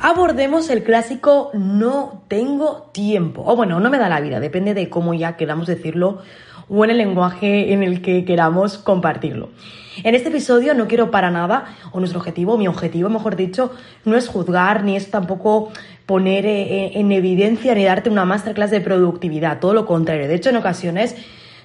Abordemos el clásico no tengo tiempo. O bueno, no me da la vida, depende de cómo ya queramos decirlo o en el lenguaje en el que queramos compartirlo. En este episodio no quiero para nada, o nuestro objetivo, mi objetivo, mejor dicho, no es juzgar ni es tampoco poner eh, eh, en evidencia ni darte una masterclass de productividad, todo lo contrario. De hecho, en ocasiones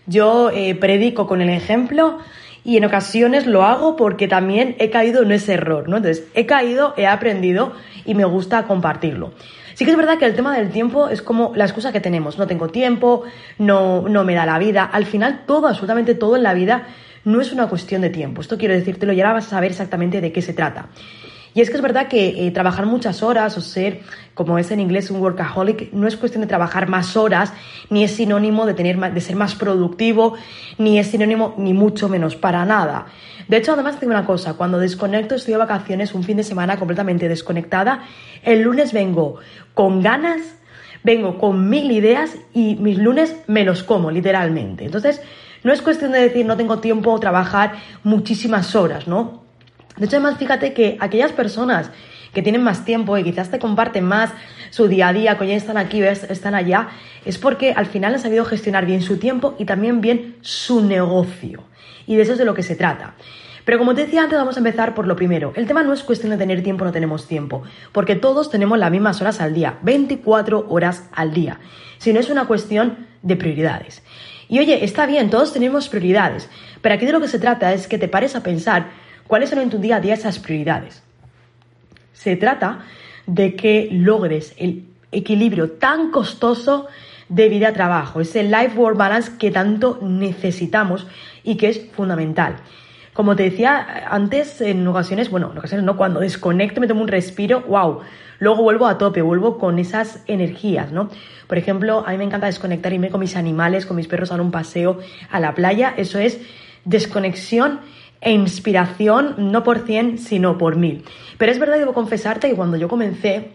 yo eh, predico con el ejemplo y en ocasiones lo hago porque también he caído en ese error, ¿no? Entonces, he caído, he aprendido y me gusta compartirlo. Sí que es verdad que el tema del tiempo es como la excusa que tenemos. No tengo tiempo, no, no me da la vida. Al final, todo, absolutamente todo en la vida no es una cuestión de tiempo. Esto quiero decírtelo y ahora vas a saber exactamente de qué se trata. Y es que es verdad que eh, trabajar muchas horas o ser, como es en inglés, un workaholic, no es cuestión de trabajar más horas, ni es sinónimo de, tener, de ser más productivo, ni es sinónimo ni mucho menos, para nada. De hecho, además tengo una cosa, cuando desconecto, estoy de vacaciones un fin de semana completamente desconectada, el lunes vengo con ganas, vengo con mil ideas y mis lunes me los como, literalmente. Entonces, no es cuestión de decir no tengo tiempo o trabajar muchísimas horas, ¿no? De hecho, además, fíjate que aquellas personas que tienen más tiempo y quizás te comparten más su día a día, que ya están aquí, están allá, es porque al final han sabido gestionar bien su tiempo y también bien su negocio. Y de eso es de lo que se trata. Pero como te decía antes, vamos a empezar por lo primero. El tema no es cuestión de tener tiempo o no tenemos tiempo, porque todos tenemos las mismas horas al día, 24 horas al día, sino es una cuestión de prioridades. Y oye, está bien, todos tenemos prioridades, pero aquí de lo que se trata es que te pares a pensar ¿Cuáles son en tu día a día esas prioridades? Se trata de que logres el equilibrio tan costoso de vida-trabajo, ese life-work balance que tanto necesitamos y que es fundamental. Como te decía antes, en ocasiones, bueno, en ocasiones no, cuando desconecto, me tomo un respiro, wow, luego vuelvo a tope, vuelvo con esas energías, ¿no? Por ejemplo, a mí me encanta desconectar, irme con mis animales, con mis perros a un paseo a la playa, eso es desconexión e inspiración, no por 100, sino por mil. Pero es verdad, debo confesarte que cuando yo comencé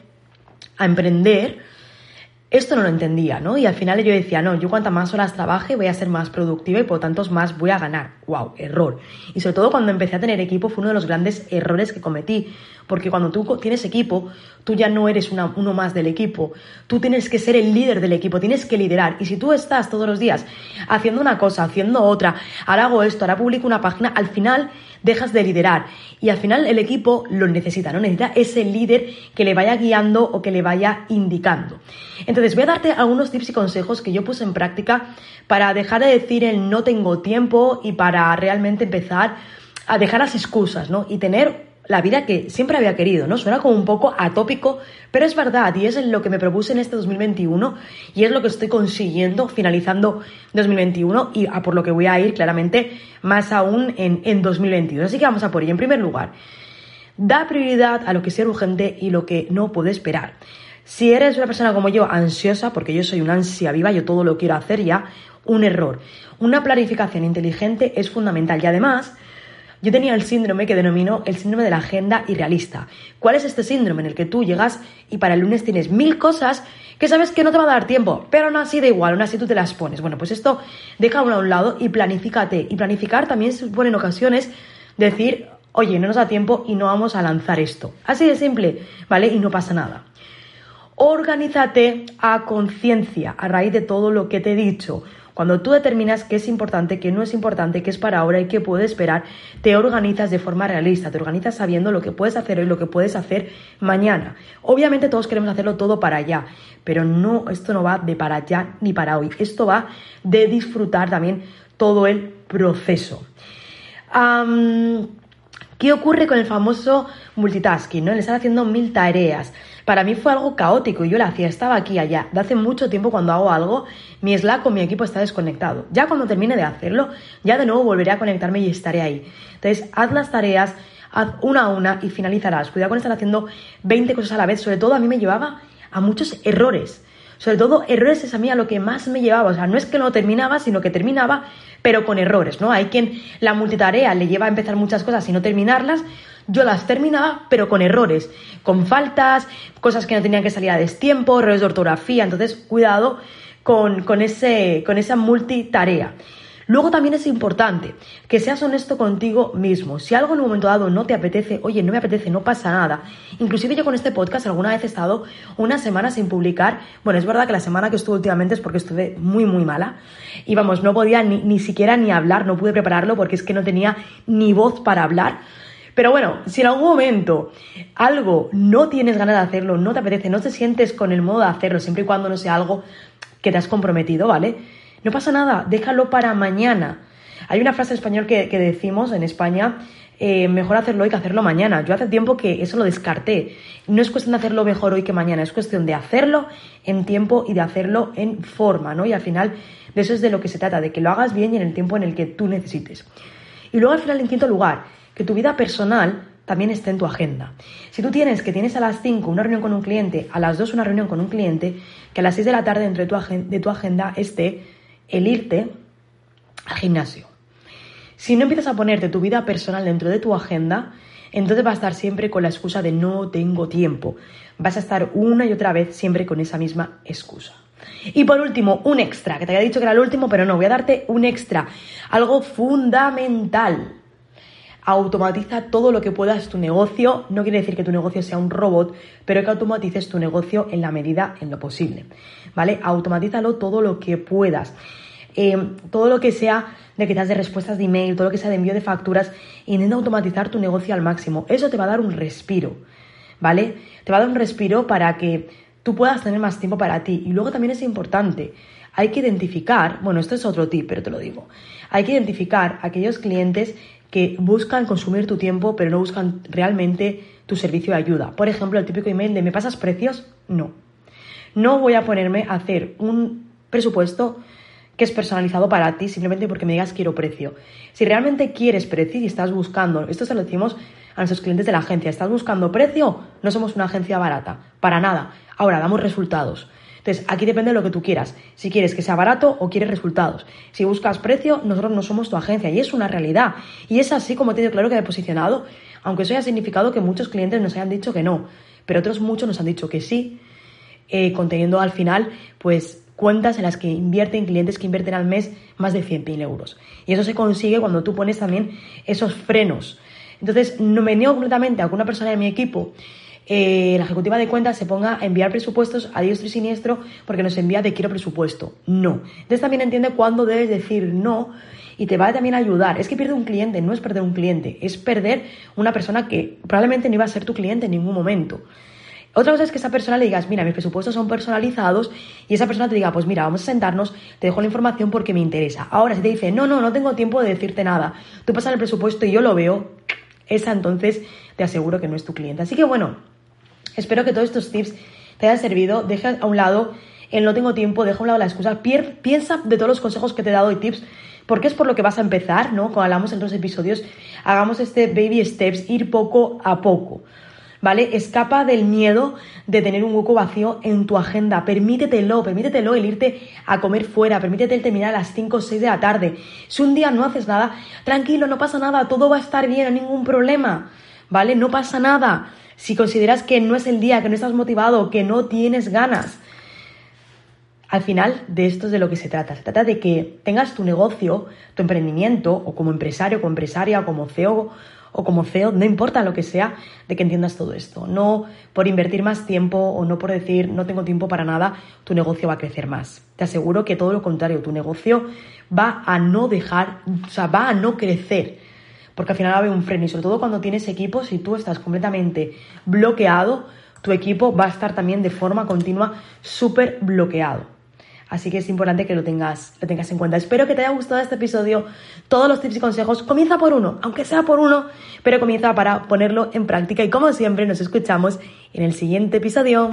a emprender, esto no lo entendía, ¿no? Y al final yo decía, no, yo cuantas más horas trabaje voy a ser más productiva y por tanto más voy a ganar. ¡Wow! Error. Y sobre todo cuando empecé a tener equipo fue uno de los grandes errores que cometí. Porque cuando tú tienes equipo, tú ya no eres uno más del equipo. Tú tienes que ser el líder del equipo, tienes que liderar. Y si tú estás todos los días haciendo una cosa, haciendo otra, ahora hago esto, ahora publico una página, al final dejas de liderar. Y al final el equipo lo necesita, ¿no? Necesita ese líder que le vaya guiando o que le vaya indicando. Entonces voy a darte algunos tips y consejos que yo puse en práctica para dejar de decir el no tengo tiempo y para realmente empezar a dejar las excusas, ¿no? Y tener la vida que siempre había querido, ¿no? Suena como un poco atópico, pero es verdad y es lo que me propuse en este 2021 y es lo que estoy consiguiendo finalizando 2021 y a por lo que voy a ir claramente más aún en, en 2022. Así que vamos a por ello. En primer lugar, da prioridad a lo que sea urgente y lo que no puede esperar. Si eres una persona como yo, ansiosa, porque yo soy una ansia viva, yo todo lo quiero hacer ya, un error. Una planificación inteligente es fundamental y además yo tenía el síndrome que denomino el síndrome de la agenda irrealista. ¿Cuál es este síndrome en el que tú llegas y para el lunes tienes mil cosas que sabes que no te va a dar tiempo, pero aún así da igual, aún así tú te las pones? Bueno, pues esto deja uno a un lado y planifícate. Y planificar también supone en ocasiones decir, oye, no nos da tiempo y no vamos a lanzar esto. Así de simple, ¿vale? Y no pasa nada. Organízate a conciencia a raíz de todo lo que te he dicho. Cuando tú determinas qué es importante, qué no es importante, qué es para ahora y qué puede esperar, te organizas de forma realista, te organizas sabiendo lo que puedes hacer hoy, lo que puedes hacer mañana. Obviamente todos queremos hacerlo todo para allá, pero no, esto no va de para allá ni para hoy. Esto va de disfrutar también todo el proceso. ¿Qué ocurre con el famoso multitasking? ¿no? Le están haciendo mil tareas. Para mí fue algo caótico y yo lo hacía, estaba aquí allá. De hace mucho tiempo cuando hago algo, mi Slack con mi equipo está desconectado. Ya cuando termine de hacerlo, ya de nuevo volveré a conectarme y estaré ahí. Entonces, haz las tareas, haz una a una y finalizarás. Cuidado con estar haciendo 20 cosas a la vez. Sobre todo a mí me llevaba a muchos errores. Sobre todo, errores es a mí a lo que más me llevaba. O sea, no es que no terminaba, sino que terminaba, pero con errores, ¿no? Hay quien la multitarea le lleva a empezar muchas cosas y no terminarlas. Yo las terminaba, pero con errores, con faltas, cosas que no tenían que salir a destiempo, errores de ortografía. Entonces, cuidado con, con, ese, con esa multitarea. Luego también es importante que seas honesto contigo mismo. Si algo en un momento dado no te apetece, oye, no me apetece, no pasa nada. Inclusive yo con este podcast alguna vez he estado una semana sin publicar. Bueno, es verdad que la semana que estuve últimamente es porque estuve muy, muy mala. Y vamos, no podía ni, ni siquiera ni hablar, no pude prepararlo porque es que no tenía ni voz para hablar. Pero bueno, si en algún momento algo no tienes ganas de hacerlo, no te apetece, no te sientes con el modo de hacerlo, siempre y cuando no sea algo que te has comprometido, ¿vale? No pasa nada, déjalo para mañana. Hay una frase en español que, decimos en España, eh, mejor hacerlo hoy que hacerlo mañana. Yo hace tiempo que eso lo descarté. No es cuestión de hacerlo mejor hoy que mañana, es cuestión de hacerlo en tiempo y de hacerlo en forma, ¿no? Y al final de eso es de lo que se trata, de que lo hagas bien y en el tiempo en el que tú necesites. Y luego al final, en quinto lugar, que tu vida personal también esté en tu agenda. Si tú tienes que tienes a las 5 una reunión con un cliente, a las 2 una reunión con un cliente, que a las 6 de la tarde dentro de tu, de tu agenda esté el irte al gimnasio. Si no empiezas a ponerte tu vida personal dentro de tu agenda, entonces vas a estar siempre con la excusa de no tengo tiempo. Vas a estar una y otra vez siempre con esa misma excusa. Y por último, un extra, que te había dicho que era el último, pero no, voy a darte un extra, algo fundamental. Automatiza todo lo que puedas tu negocio. No quiere decir que tu negocio sea un robot, pero que automatices tu negocio en la medida, en lo posible. ¿Vale? Automatízalo todo lo que puedas. Eh, todo lo que sea de que te de respuestas de email, todo lo que sea de envío de facturas, intenta automatizar tu negocio al máximo. Eso te va a dar un respiro, ¿vale? Te va a dar un respiro para que tú puedas tener más tiempo para ti. Y luego también es importante, hay que identificar, bueno, esto es otro tip, pero te lo digo, hay que identificar aquellos clientes que buscan consumir tu tiempo, pero no buscan realmente tu servicio de ayuda. Por ejemplo, el típico email de ¿me pasas precios? No. No voy a ponerme a hacer un presupuesto que es personalizado para ti simplemente porque me digas quiero precio. Si realmente quieres precio y estás buscando, esto se lo decimos a nuestros clientes de la agencia, estás buscando precio, no somos una agencia barata, para nada. Ahora, damos resultados. Entonces, aquí depende de lo que tú quieras. Si quieres que sea barato o quieres resultados. Si buscas precio, nosotros no somos tu agencia y es una realidad. Y es así como te digo claro que he posicionado, aunque eso haya significado que muchos clientes nos hayan dicho que no, pero otros muchos nos han dicho que sí, eh, conteniendo al final, pues cuentas en las que invierten clientes que invierten al mes más de 100.000 euros. Y eso se consigue cuando tú pones también esos frenos. Entonces, no me niego completamente a que una persona de mi equipo eh, la ejecutiva de cuentas se ponga a enviar presupuestos a diestro y siniestro porque nos envía de quiero presupuesto. No. Entonces también entiende cuándo debes decir no y te va también a ayudar. Es que pierde un cliente, no es perder un cliente, es perder una persona que probablemente no iba a ser tu cliente en ningún momento. Otra cosa es que esa persona le digas, mira, mis presupuestos son personalizados y esa persona te diga, pues mira, vamos a sentarnos, te dejo la información porque me interesa. Ahora, si te dice, no, no, no tengo tiempo de decirte nada, tú pasas el presupuesto y yo lo veo, esa entonces te aseguro que no es tu cliente. Así que bueno, Espero que todos estos tips te hayan servido. Deja a un lado el no tengo tiempo, deja a un lado la excusa. Piensa de todos los consejos que te he dado y tips, porque es por lo que vas a empezar, ¿no? Como hablamos en otros episodios, hagamos este baby steps, ir poco a poco. ¿Vale? Escapa del miedo de tener un hueco vacío en tu agenda. Permítetelo, permítetelo el irte a comer fuera, permítete el terminar a las 5 o 6 de la tarde. Si un día no haces nada, tranquilo, no pasa nada, todo va a estar bien, no hay ningún problema. ¿Vale? No pasa nada si consideras que no es el día, que no estás motivado, que no tienes ganas. Al final de esto es de lo que se trata. Se trata de que tengas tu negocio, tu emprendimiento, o como empresario, como empresaria, o como CEO, o como CEO, no importa lo que sea, de que entiendas todo esto. No por invertir más tiempo o no por decir no tengo tiempo para nada, tu negocio va a crecer más. Te aseguro que todo lo contrario, tu negocio va a no dejar, o sea, va a no crecer porque al final va a haber un freno y sobre todo cuando tienes equipos, si tú estás completamente bloqueado, tu equipo va a estar también de forma continua súper bloqueado. Así que es importante que lo tengas, lo tengas en cuenta. Espero que te haya gustado este episodio. Todos los tips y consejos, comienza por uno, aunque sea por uno, pero comienza para ponerlo en práctica. Y como siempre, nos escuchamos en el siguiente episodio.